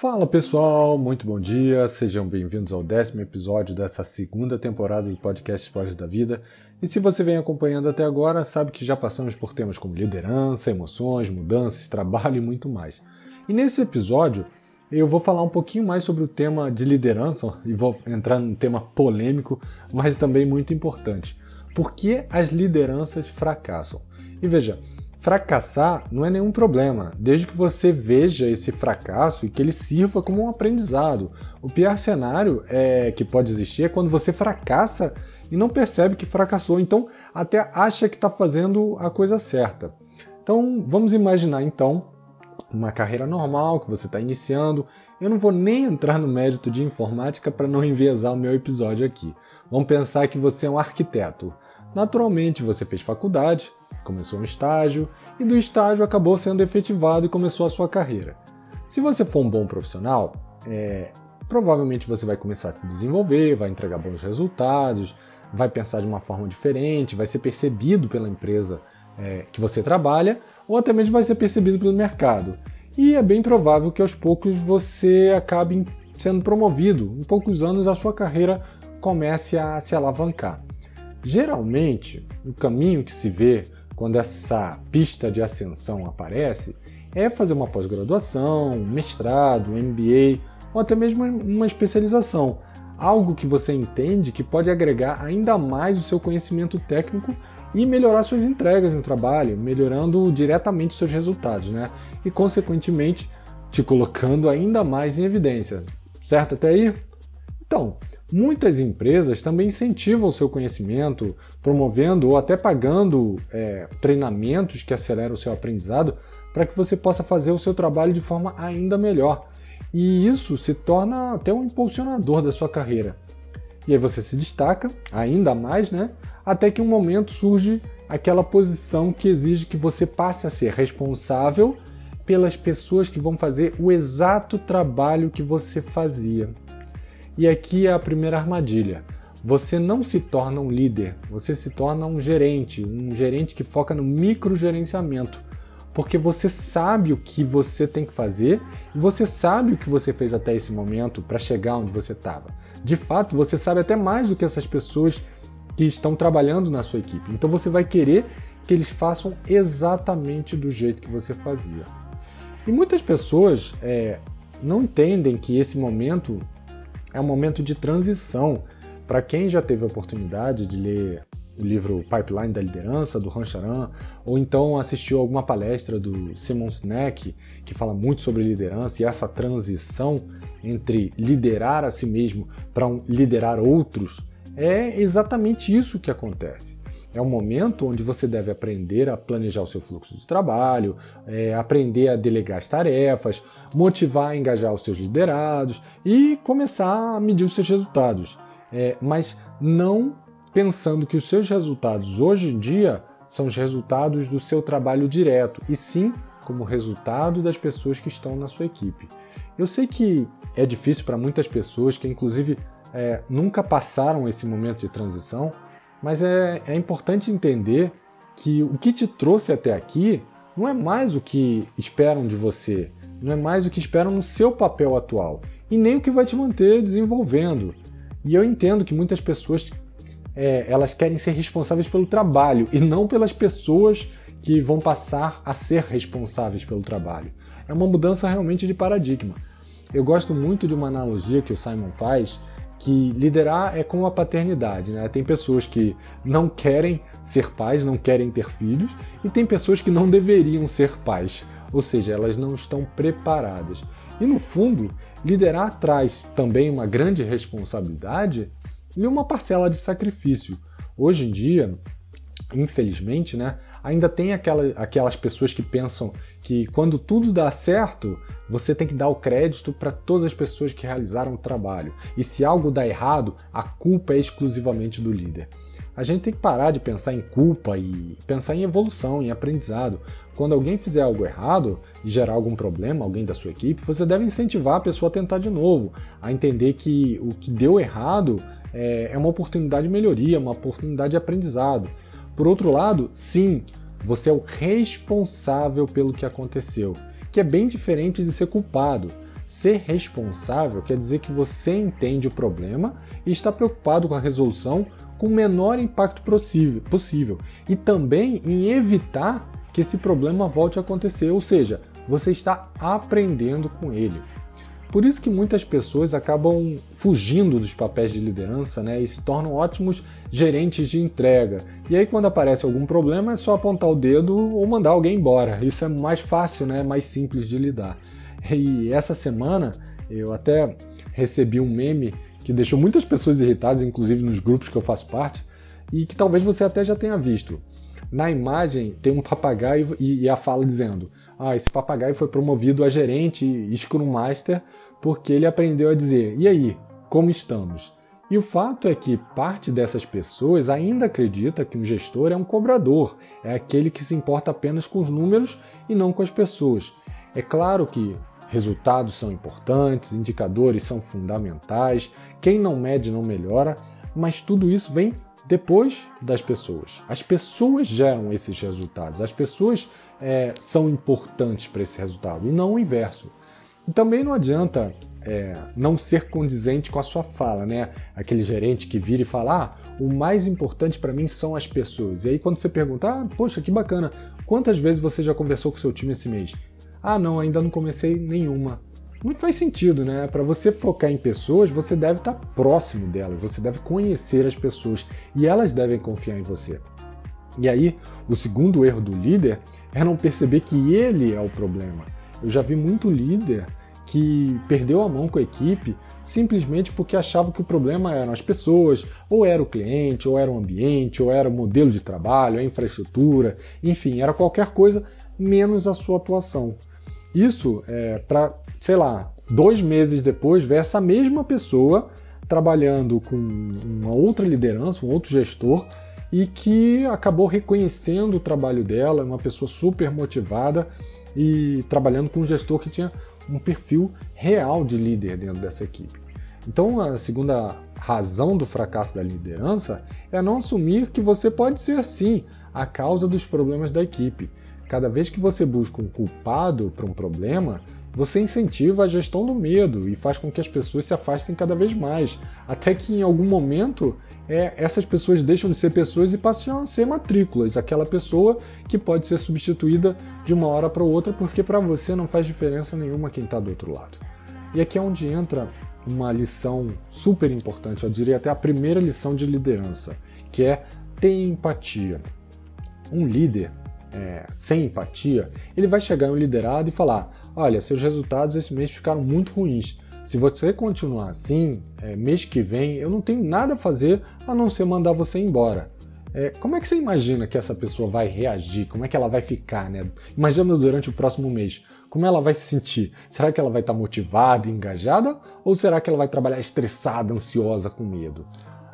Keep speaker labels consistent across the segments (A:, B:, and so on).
A: Fala pessoal, muito bom dia, sejam bem-vindos ao décimo episódio dessa segunda temporada do podcast Esportes da Vida. E se você vem acompanhando até agora, sabe que já passamos por temas como liderança, emoções, mudanças, trabalho e muito mais. E nesse episódio eu vou falar um pouquinho mais sobre o tema de liderança e vou entrar num tema polêmico, mas também muito importante. Por que as lideranças fracassam? E veja, fracassar não é nenhum problema, desde que você veja esse fracasso e que ele sirva como um aprendizado. O pior cenário é que pode existir é quando você fracassa e não percebe que fracassou, então até acha que está fazendo a coisa certa. Então vamos imaginar então uma carreira normal que você está iniciando. Eu não vou nem entrar no mérito de informática para não enviesar o meu episódio aqui. Vamos pensar que você é um arquiteto. Naturalmente, você fez faculdade, começou um estágio e do estágio acabou sendo efetivado e começou a sua carreira. Se você for um bom profissional, é, provavelmente você vai começar a se desenvolver, vai entregar bons resultados, vai pensar de uma forma diferente, vai ser percebido pela empresa é, que você trabalha ou até mesmo vai ser percebido pelo mercado. E é bem provável que aos poucos você acabe sendo promovido. Em poucos anos a sua carreira comece a se alavancar. Geralmente, o caminho que se vê quando essa pista de ascensão aparece é fazer uma pós-graduação, um mestrado, um MBA ou até mesmo uma especialização. Algo que você entende que pode agregar ainda mais o seu conhecimento técnico e melhorar suas entregas no trabalho, melhorando diretamente seus resultados, né? E consequentemente te colocando ainda mais em evidência. Certo até aí? Então, Muitas empresas também incentivam o seu conhecimento, promovendo ou até pagando é, treinamentos que aceleram o seu aprendizado para que você possa fazer o seu trabalho de forma ainda melhor. E isso se torna até um impulsionador da sua carreira. E aí você se destaca ainda mais, né? Até que um momento surge aquela posição que exige que você passe a ser responsável pelas pessoas que vão fazer o exato trabalho que você fazia. E aqui é a primeira armadilha. Você não se torna um líder, você se torna um gerente, um gerente que foca no microgerenciamento, porque você sabe o que você tem que fazer e você sabe o que você fez até esse momento para chegar onde você estava. De fato, você sabe até mais do que essas pessoas que estão trabalhando na sua equipe. Então você vai querer que eles façam exatamente do jeito que você fazia. E muitas pessoas é, não entendem que esse momento é um momento de transição. Para quem já teve a oportunidade de ler o livro Pipeline da Liderança, do Ron Charan, ou então assistiu alguma palestra do Simon Sinek, que fala muito sobre liderança e essa transição entre liderar a si mesmo para um liderar outros, é exatamente isso que acontece. É um momento onde você deve aprender a planejar o seu fluxo de trabalho, é, aprender a delegar as tarefas, motivar e engajar os seus liderados e começar a medir os seus resultados. É, mas não pensando que os seus resultados hoje em dia são os resultados do seu trabalho direto, e sim como resultado das pessoas que estão na sua equipe. Eu sei que é difícil para muitas pessoas que, inclusive, é, nunca passaram esse momento de transição, mas é, é importante entender que o que te trouxe até aqui não é mais o que esperam de você, não é mais o que esperam no seu papel atual e nem o que vai te manter desenvolvendo. E eu entendo que muitas pessoas é, elas querem ser responsáveis pelo trabalho e não pelas pessoas que vão passar a ser responsáveis pelo trabalho. É uma mudança realmente de paradigma. Eu gosto muito de uma analogia que o Simon faz, que liderar é como a paternidade, né? Tem pessoas que não querem ser pais, não querem ter filhos, e tem pessoas que não deveriam ser pais, ou seja, elas não estão preparadas. E no fundo, liderar traz também uma grande responsabilidade e uma parcela de sacrifício. Hoje em dia, infelizmente, né, ainda tem aquela, aquelas pessoas que pensam que quando tudo dá certo, você tem que dar o crédito para todas as pessoas que realizaram o trabalho. E se algo dá errado, a culpa é exclusivamente do líder. A gente tem que parar de pensar em culpa e pensar em evolução, em aprendizado. Quando alguém fizer algo errado e gerar algum problema, alguém da sua equipe, você deve incentivar a pessoa a tentar de novo, a entender que o que deu errado é, é uma oportunidade de melhoria, uma oportunidade de aprendizado. Por outro lado, sim, você é o responsável pelo que aconteceu, que é bem diferente de ser culpado. Ser responsável quer dizer que você entende o problema e está preocupado com a resolução com o menor impacto possível e também em evitar que esse problema volte a acontecer, ou seja, você está aprendendo com ele. Por isso que muitas pessoas acabam fugindo dos papéis de liderança né, e se tornam ótimos gerentes de entrega. E aí, quando aparece algum problema, é só apontar o dedo ou mandar alguém embora. Isso é mais fácil, né, mais simples de lidar. E essa semana eu até recebi um meme que deixou muitas pessoas irritadas, inclusive nos grupos que eu faço parte, e que talvez você até já tenha visto. Na imagem tem um papagaio e a fala dizendo: ah, esse papagaio foi promovido a gerente e Scrum Master porque ele aprendeu a dizer: e aí, como estamos? E o fato é que parte dessas pessoas ainda acredita que um gestor é um cobrador, é aquele que se importa apenas com os números e não com as pessoas. É claro que resultados são importantes, indicadores são fundamentais, quem não mede não melhora, mas tudo isso vem depois das pessoas. As pessoas geram esses resultados, as pessoas é, são importantes para esse resultado e não o inverso. E também não adianta é, não ser condizente com a sua fala, né? Aquele gerente que vira e fala: ah, o mais importante para mim são as pessoas. E aí quando você pergunta: ah, poxa, que bacana, quantas vezes você já conversou com seu time esse mês? Ah, não, ainda não comecei nenhuma. Não faz sentido, né? Para você focar em pessoas, você deve estar próximo delas, você deve conhecer as pessoas e elas devem confiar em você. E aí, o segundo erro do líder é não perceber que ele é o problema. Eu já vi muito líder que perdeu a mão com a equipe simplesmente porque achava que o problema eram as pessoas, ou era o cliente, ou era o ambiente, ou era o modelo de trabalho, a infraestrutura, enfim, era qualquer coisa menos a sua atuação. Isso é para, sei lá, dois meses depois ver essa mesma pessoa trabalhando com uma outra liderança, um outro gestor, e que acabou reconhecendo o trabalho dela, uma pessoa super motivada e trabalhando com um gestor que tinha um perfil real de líder dentro dessa equipe. Então, a segunda razão do fracasso da liderança é não assumir que você pode ser sim a causa dos problemas da equipe. Cada vez que você busca um culpado para um problema, você incentiva a gestão do medo e faz com que as pessoas se afastem cada vez mais, até que em algum momento é, essas pessoas deixam de ser pessoas e passam a ser matrículas, aquela pessoa que pode ser substituída de uma hora para outra porque para você não faz diferença nenhuma quem está do outro lado. E aqui é onde entra uma lição super importante, eu diria até a primeira lição de liderança, que é ter empatia. Um líder é, sem empatia, ele vai chegar em um liderado e falar: olha, seus resultados esse mês ficaram muito ruins. Se você continuar assim, é, mês que vem eu não tenho nada a fazer a não ser mandar você embora. É, como é que você imagina que essa pessoa vai reagir? Como é que ela vai ficar? Né? Imagina durante o próximo mês. Como ela vai se sentir? Será que ela vai estar motivada, engajada? Ou será que ela vai trabalhar estressada, ansiosa, com medo?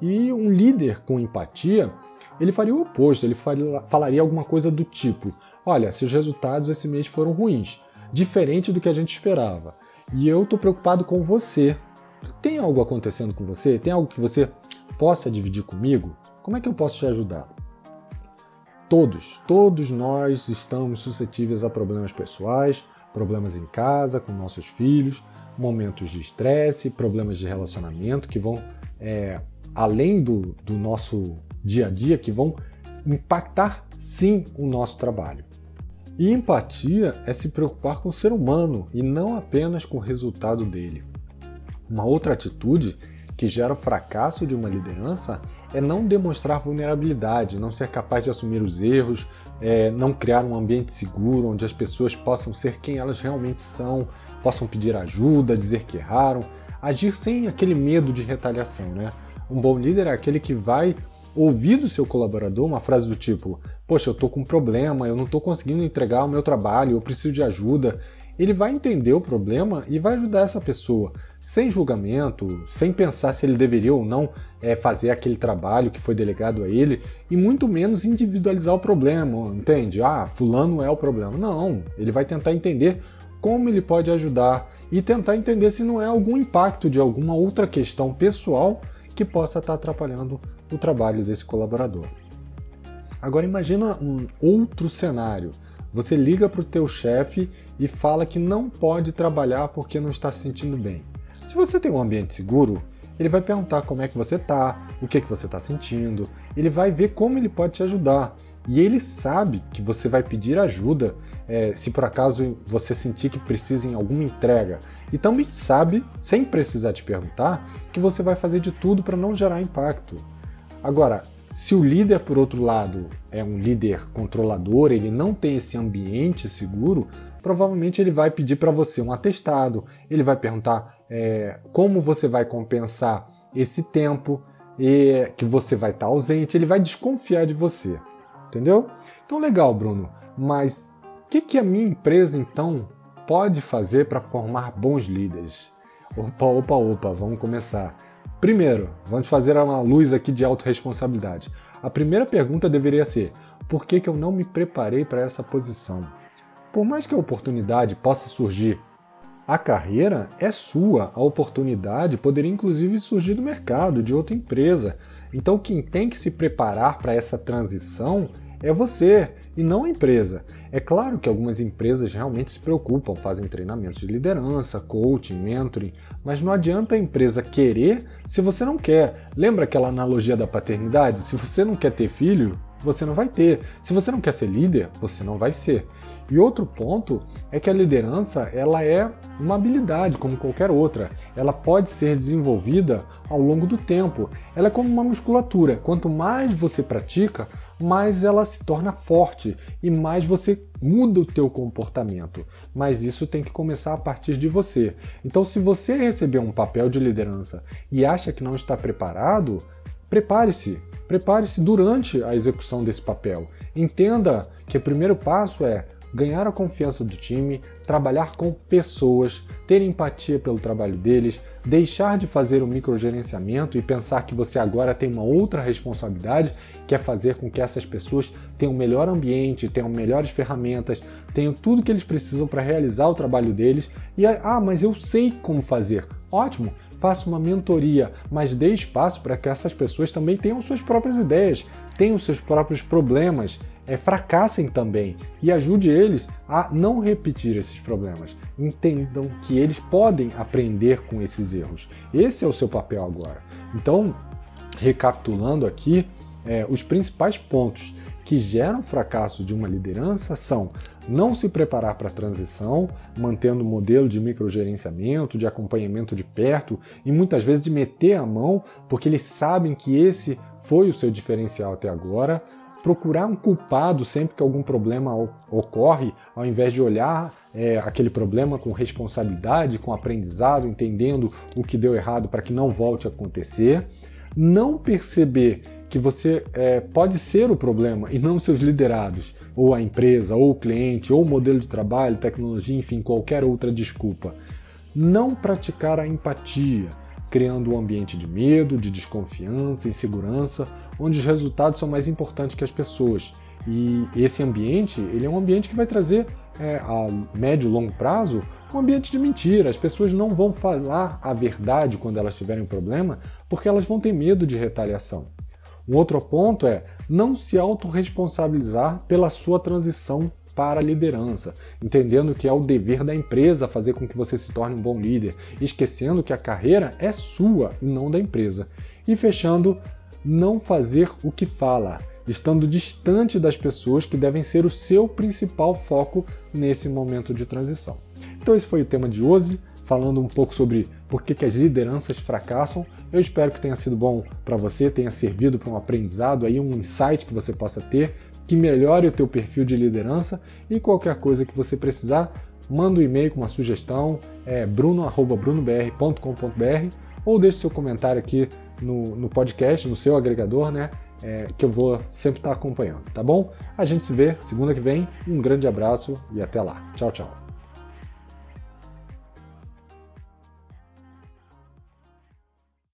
A: E um líder com empatia, ele faria o oposto. Ele faria, falaria alguma coisa do tipo: Olha, seus resultados esse mês foram ruins diferente do que a gente esperava. E eu estou preocupado com você. Tem algo acontecendo com você? Tem algo que você possa dividir comigo? Como é que eu posso te ajudar? Todos, todos nós estamos suscetíveis a problemas pessoais, problemas em casa, com nossos filhos, momentos de estresse, problemas de relacionamento que vão, é, além do, do nosso dia a dia, que vão impactar sim o nosso trabalho. E empatia é se preocupar com o ser humano e não apenas com o resultado dele. Uma outra atitude que gera o fracasso de uma liderança é não demonstrar vulnerabilidade, não ser capaz de assumir os erros, é, não criar um ambiente seguro onde as pessoas possam ser quem elas realmente são, possam pedir ajuda, dizer que erraram, agir sem aquele medo de retaliação. Né? Um bom líder é aquele que vai ouvir do seu colaborador uma frase do tipo: Poxa, eu estou com um problema, eu não estou conseguindo entregar o meu trabalho, eu preciso de ajuda. Ele vai entender o problema e vai ajudar essa pessoa, sem julgamento, sem pensar se ele deveria ou não é, fazer aquele trabalho que foi delegado a ele, e muito menos individualizar o problema, entende? Ah, fulano é o problema. Não, ele vai tentar entender como ele pode ajudar e tentar entender se não é algum impacto de alguma outra questão pessoal que possa estar atrapalhando o trabalho desse colaborador. Agora imagina um outro cenário. Você liga para o teu chefe e fala que não pode trabalhar porque não está se sentindo bem. Se você tem um ambiente seguro, ele vai perguntar como é que você está, o que, que você está sentindo, ele vai ver como ele pode te ajudar. E ele sabe que você vai pedir ajuda é, se por acaso você sentir que precisa em alguma entrega. E também sabe, sem precisar te perguntar, que você vai fazer de tudo para não gerar impacto. Agora, se o líder, por outro lado, é um líder controlador, ele não tem esse ambiente seguro, provavelmente ele vai pedir para você um atestado, ele vai perguntar é, como você vai compensar esse tempo e que você vai estar tá ausente, ele vai desconfiar de você. Entendeu? Então, legal, Bruno, mas o que, que a minha empresa então pode fazer para formar bons líderes? Opa, opa, opa, vamos começar. Primeiro, vamos fazer uma luz aqui de autorresponsabilidade. A primeira pergunta deveria ser: por que, que eu não me preparei para essa posição? Por mais que a oportunidade possa surgir, a carreira é sua, a oportunidade poderia inclusive surgir do mercado, de outra empresa. Então, quem tem que se preparar para essa transição é você e não a empresa. É claro que algumas empresas realmente se preocupam, fazem treinamentos de liderança, coaching, mentoring, mas não adianta a empresa querer se você não quer. Lembra aquela analogia da paternidade? Se você não quer ter filho, você não vai ter. Se você não quer ser líder, você não vai ser. E outro ponto é que a liderança ela é uma habilidade como qualquer outra. Ela pode ser desenvolvida ao longo do tempo. Ela é como uma musculatura. Quanto mais você pratica, mais ela se torna forte e mais você muda o teu comportamento. Mas isso tem que começar a partir de você. Então, se você receber um papel de liderança e acha que não está preparado, prepare-se. Prepare-se durante a execução desse papel. Entenda que o primeiro passo é ganhar a confiança do time, trabalhar com pessoas, ter empatia pelo trabalho deles, deixar de fazer o microgerenciamento e pensar que você agora tem uma outra responsabilidade, que é fazer com que essas pessoas tenham um melhor ambiente, tenham melhores ferramentas, tenham tudo que eles precisam para realizar o trabalho deles. E ah, mas eu sei como fazer. Ótimo, faça uma mentoria, mas dê espaço para que essas pessoas também tenham suas próprias ideias, tenham seus próprios problemas, é, fracassem também e ajude eles a não repetir esses problemas. Entendam que eles podem aprender com esses erros. Esse é o seu papel agora. Então, recapitulando aqui, é, os principais pontos que geram fracasso de uma liderança são não se preparar para a transição, mantendo o modelo de microgerenciamento, de acompanhamento de perto e muitas vezes de meter a mão, porque eles sabem que esse foi o seu diferencial até agora. Procurar um culpado sempre que algum problema ocorre, ao invés de olhar é, aquele problema com responsabilidade, com aprendizado, entendendo o que deu errado para que não volte a acontecer. Não perceber que você é, pode ser o problema e não seus liderados, ou a empresa, ou o cliente, ou o modelo de trabalho, tecnologia, enfim, qualquer outra desculpa. Não praticar a empatia, criando um ambiente de medo, de desconfiança, insegurança, onde os resultados são mais importantes que as pessoas. E esse ambiente, ele é um ambiente que vai trazer é, a médio e longo prazo um ambiente de mentira. As pessoas não vão falar a verdade quando elas tiverem um problema, porque elas vão ter medo de retaliação. Um outro ponto é não se autorresponsabilizar pela sua transição para a liderança, entendendo que é o dever da empresa fazer com que você se torne um bom líder, esquecendo que a carreira é sua e não da empresa. E fechando, não fazer o que fala, estando distante das pessoas que devem ser o seu principal foco nesse momento de transição. Então esse foi o tema de hoje falando um pouco sobre por que, que as lideranças fracassam. Eu espero que tenha sido bom para você, tenha servido para um aprendizado, aí um insight que você possa ter, que melhore o teu perfil de liderança e qualquer coisa que você precisar, manda um e-mail com uma sugestão, é bruno@brunobr.com.br ou deixe seu comentário aqui no, no podcast, no seu agregador, né? É, que eu vou sempre estar acompanhando, tá bom? A gente se vê segunda que vem. Um grande abraço e até lá. Tchau, tchau.